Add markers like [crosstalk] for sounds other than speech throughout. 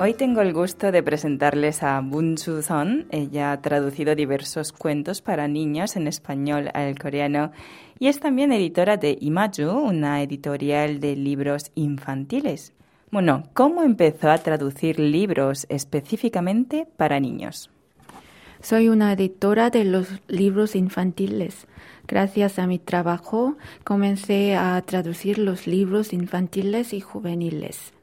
Hoy tengo el gusto de presentarles a Bun Su Son. Ella ha traducido diversos cuentos para niños en español al coreano y es también editora de Imaju, una editorial de libros infantiles. Bueno, ¿cómo empezó a traducir libros específicamente para niños? Soy una editora de los libros infantiles. Gracias a mi trabajo comencé a traducir los libros infantiles y juveniles.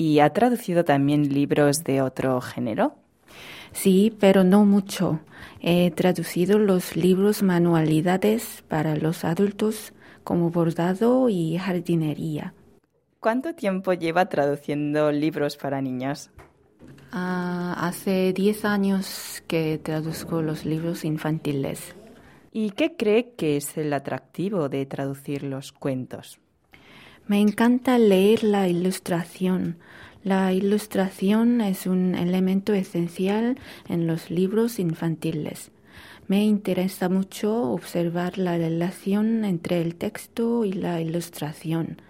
¿Y ha traducido también libros de otro género? Sí, pero no mucho. He traducido los libros manualidades para los adultos como bordado y jardinería. ¿Cuánto tiempo lleva traduciendo libros para niños? Ah, hace 10 años que traduzco los libros infantiles. ¿Y qué cree que es el atractivo de traducir los cuentos? Me encanta leer la ilustración. La ilustración es un elemento esencial en los libros infantiles. Me interesa mucho observar la relación entre el texto y la ilustración.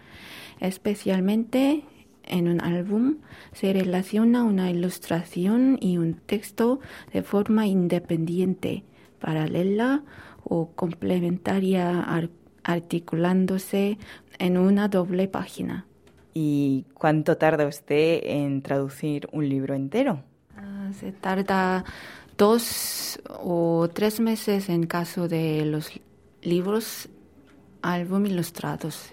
Especialmente en un álbum se relaciona una ilustración y un texto de forma independiente, paralela o complementaria articulándose en una doble página. ¿Y cuánto tarda usted en traducir un libro entero? Ah, se tarda dos o tres meses en caso de los libros álbum ilustrados.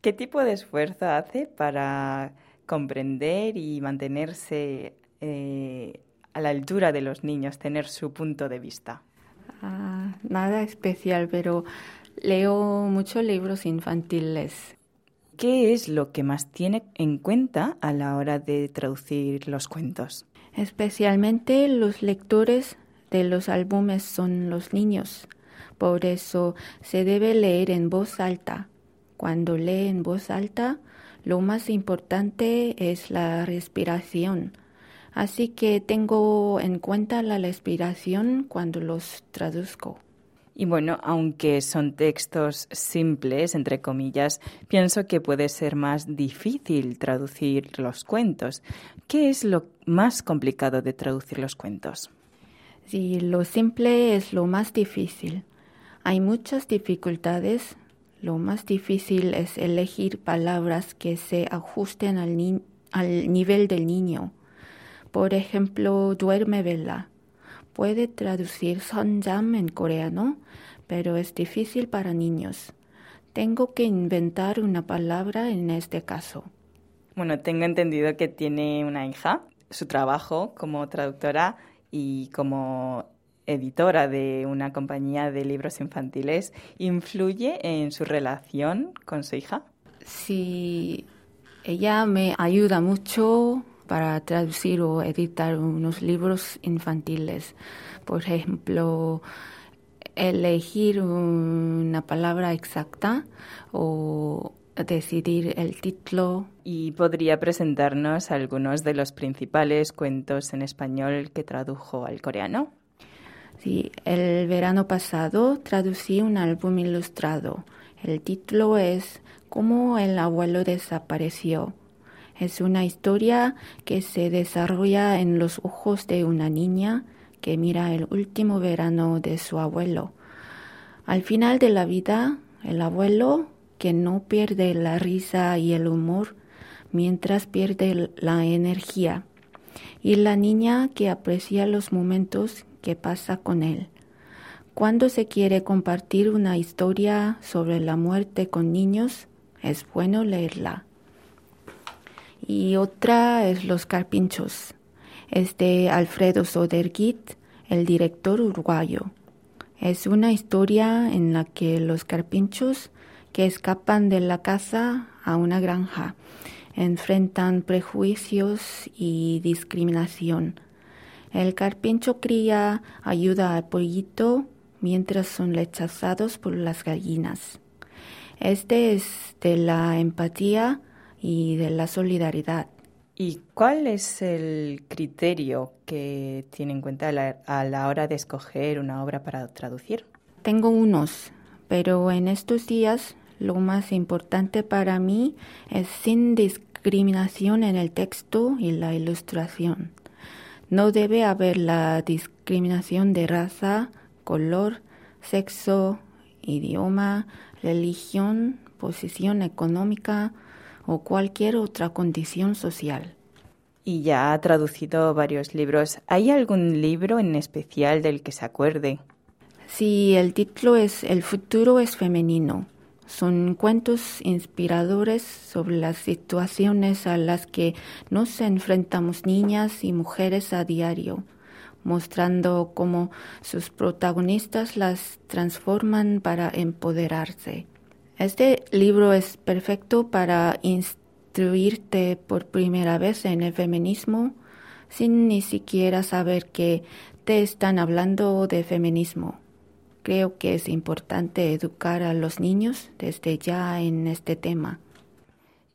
¿Qué tipo de esfuerzo hace para comprender y mantenerse eh, a la altura de los niños, tener su punto de vista? Ah, nada especial, pero Leo muchos libros infantiles. ¿Qué es lo que más tiene en cuenta a la hora de traducir los cuentos? Especialmente los lectores de los álbumes son los niños. Por eso se debe leer en voz alta. Cuando lee en voz alta, lo más importante es la respiración. Así que tengo en cuenta la respiración cuando los traduzco. Y bueno, aunque son textos simples, entre comillas, pienso que puede ser más difícil traducir los cuentos. ¿Qué es lo más complicado de traducir los cuentos? Sí, lo simple es lo más difícil. Hay muchas dificultades. Lo más difícil es elegir palabras que se ajusten al, al nivel del niño. Por ejemplo, duerme vela puede traducir sonjam en coreano, pero es difícil para niños. Tengo que inventar una palabra en este caso. Bueno, tengo entendido que tiene una hija. Su trabajo como traductora y como editora de una compañía de libros infantiles influye en su relación con su hija. Sí, ella me ayuda mucho para traducir o editar unos libros infantiles. Por ejemplo, elegir una palabra exacta o decidir el título. ¿Y podría presentarnos algunos de los principales cuentos en español que tradujo al coreano? Sí, el verano pasado traducí un álbum ilustrado. El título es Cómo el abuelo desapareció es una historia que se desarrolla en los ojos de una niña que mira el último verano de su abuelo. Al final de la vida, el abuelo, que no pierde la risa y el humor, mientras pierde la energía, y la niña que aprecia los momentos que pasa con él. Cuando se quiere compartir una historia sobre la muerte con niños, es bueno leerla y otra es Los Carpinchos. Es de Alfredo Sodergit, el director uruguayo. Es una historia en la que los carpinchos que escapan de la casa a una granja enfrentan prejuicios y discriminación. El carpincho cría ayuda al pollito mientras son rechazados por las gallinas. Este es de la empatía y de la solidaridad. ¿Y cuál es el criterio que tiene en cuenta a la, hora de escoger una obra para traducir? Tengo unos, pero en estos días lo más importante para mí es sin discriminación en el texto y la ilustración. No debe haber la discriminación de raza, color, sexo, idioma, religión, posición económica o cualquier otra condición social. Y ya ha traducido varios libros. ¿Hay algún libro en especial del que se acuerde? Sí, el título es El futuro es femenino. Son cuentos inspiradores sobre las situaciones a las que nos enfrentamos niñas y mujeres a diario, mostrando cómo sus protagonistas las transforman para empoderarse. Este libro es perfecto para instruirte por primera vez en el feminismo sin ni siquiera saber que te están hablando de feminismo. Creo que es importante educar a los niños desde ya en este tema.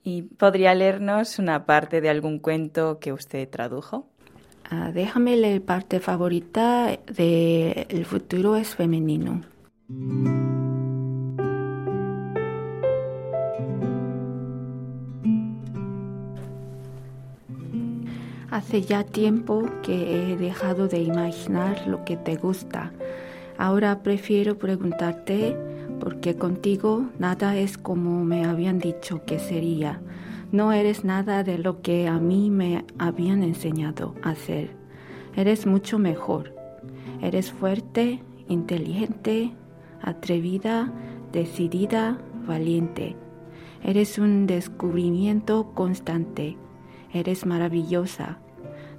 ¿Y podría leernos una parte de algún cuento que usted tradujo? Ah, déjame leer parte favorita de El futuro es femenino. Hace ya tiempo que he dejado de imaginar lo que te gusta Ahora prefiero preguntarte porque contigo nada es como me habían dicho que sería. No eres nada de lo que a mí me habían enseñado a ser. Eres mucho mejor. Eres fuerte, inteligente, atrevida, decidida, valiente. Eres un descubrimiento constante. Eres maravillosa.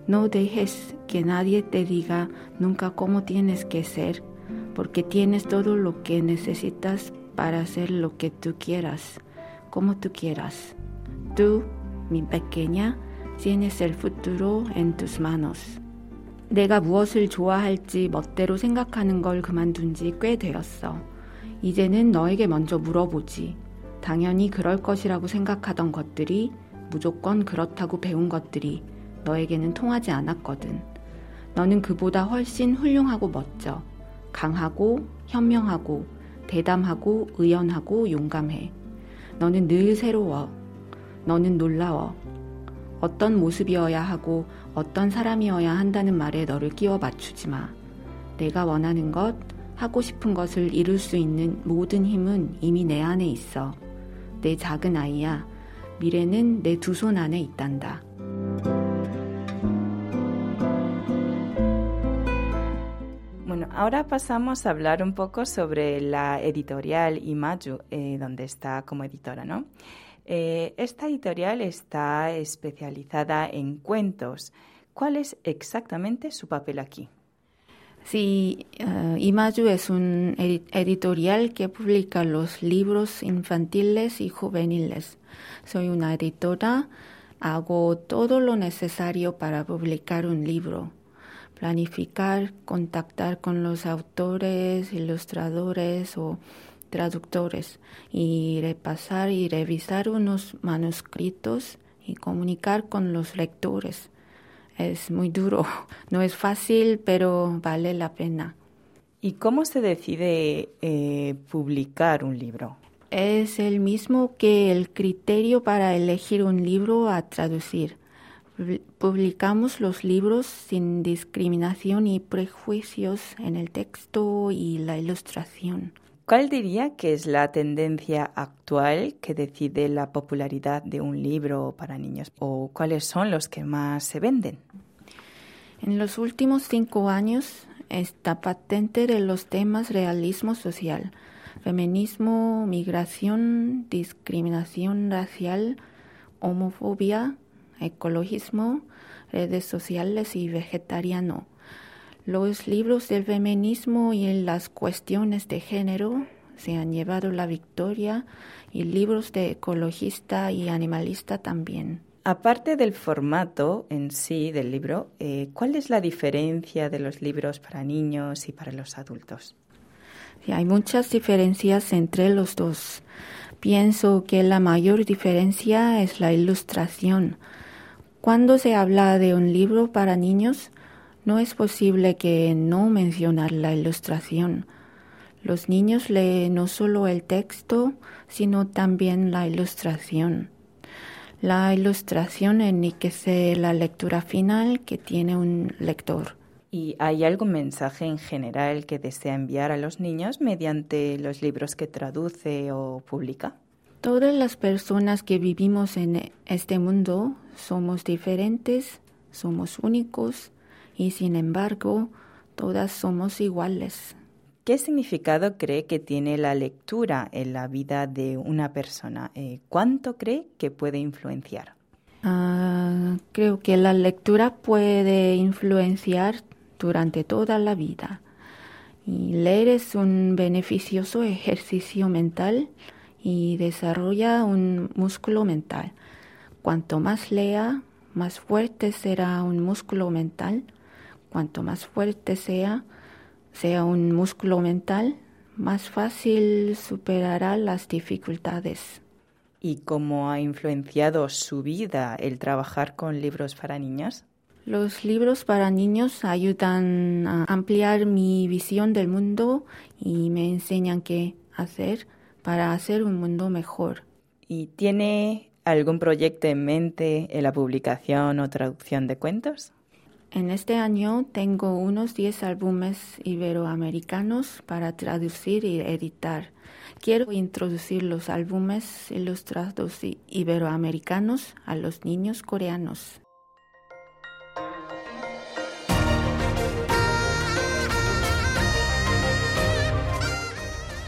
No dejes que nadie te diga nunca cómo tienes que ser porque tienes todo lo que necesitas para hacer lo que tú quieras, como tú quieras. Tú, mi pequeña, tienes el futuro en tus manos. 내가 무엇을 좋아할지 멋대로 생각하는 걸 그만둔 지 꽤 되었어. 이제는 너에게 먼저 물어보지. 당연히 그럴 것이라고 생각하던 것들이 무조건 그렇다고 배운 것들이 너에게는 통하지 않았거든. 너는 그보다 훨씬 훌륭하고 멋져. 강하고 현명하고 대담하고 의연하고 용감해. 너는 늘 새로워. 너는 놀라워. 어떤 모습이어야 하고 어떤 사람이어야 한다는 말에 너를 끼워 맞추지 마. 내가 원하는 것, 하고 싶은 것을 이룰 수 있는 모든 힘은 이미 내 안에 있어. 내 작은 아이야. 미래는 내 두 손 안에 있단다. Ahora pasamos a hablar un poco sobre la editorial Imaju, eh, donde está como editora, ¿no? Eh, esta editorial está especializada en cuentos. ¿Cuál es exactamente su papel aquí? Sí, uh, Imaju es un editorial que publica los libros infantiles y juveniles. Soy una editora, hago todo lo necesario para publicar un libro planificar, contactar con los autores, ilustradores o traductores y repasar y revisar unos manuscritos y comunicar con los lectores. Es muy duro, [laughs] no es fácil, pero vale la pena. ¿Y cómo se decide eh, publicar un libro? Es el mismo que el criterio para elegir un libro a traducir. Publicamos los libros sin discriminación y prejuicios en el texto y la ilustración. ¿Cuál diría que es la tendencia actual que decide la popularidad de un libro para niños? ¿O cuáles son los que más se venden? En los últimos cinco años está patente de los temas realismo social, feminismo, migración, discriminación racial, homofobia, ecologismo, redes sociales y vegetariano. Los libros del feminismo y las cuestiones de género se han llevado la victoria y libros de ecologista y animalista también. Aparte del formato en sí del libro, eh, ¿cuál es la diferencia de los libros para niños y para los adultos? hay muchas diferencias entre los dos. Pienso que la mayor diferencia es la ilustración. Cuando se habla de un libro para niños, no es posible que no mencionar la ilustración. Los niños leen no solo el texto, sino también la ilustración. La ilustración enriquece la lectura final que tiene un lector. ¿Y hay algún mensaje en general que desea enviar a los niños mediante los libros que traduce o publica? Todas las personas que vivimos en este mundo somos diferentes, somos únicos y sin embargo todas somos iguales. ¿Qué significado cree que tiene la lectura en la vida de una persona? Eh, ¿Cuánto cree que puede influenciar? Ah, creo que la lectura puede influenciar durante toda la vida. Y leer es un beneficioso ejercicio mental y desarrolla un músculo mental. Cuanto más lea, más fuerte será un músculo mental. Cuanto más fuerte sea, sea un músculo mental, más fácil superará las dificultades. ¿Y cómo ha influenciado su vida el trabajar con libros para niñas? Los libros para niños ayudan a ampliar mi visión del mundo y me enseñan qué hacer para hacer un mundo mejor. ¿Y tiene algún proyecto en mente en la publicación o traducción de cuentos? En este año tengo unos 10 álbumes iberoamericanos para traducir y editar. Quiero introducir los álbumes ilustrados iberoamericanos a los niños coreanos.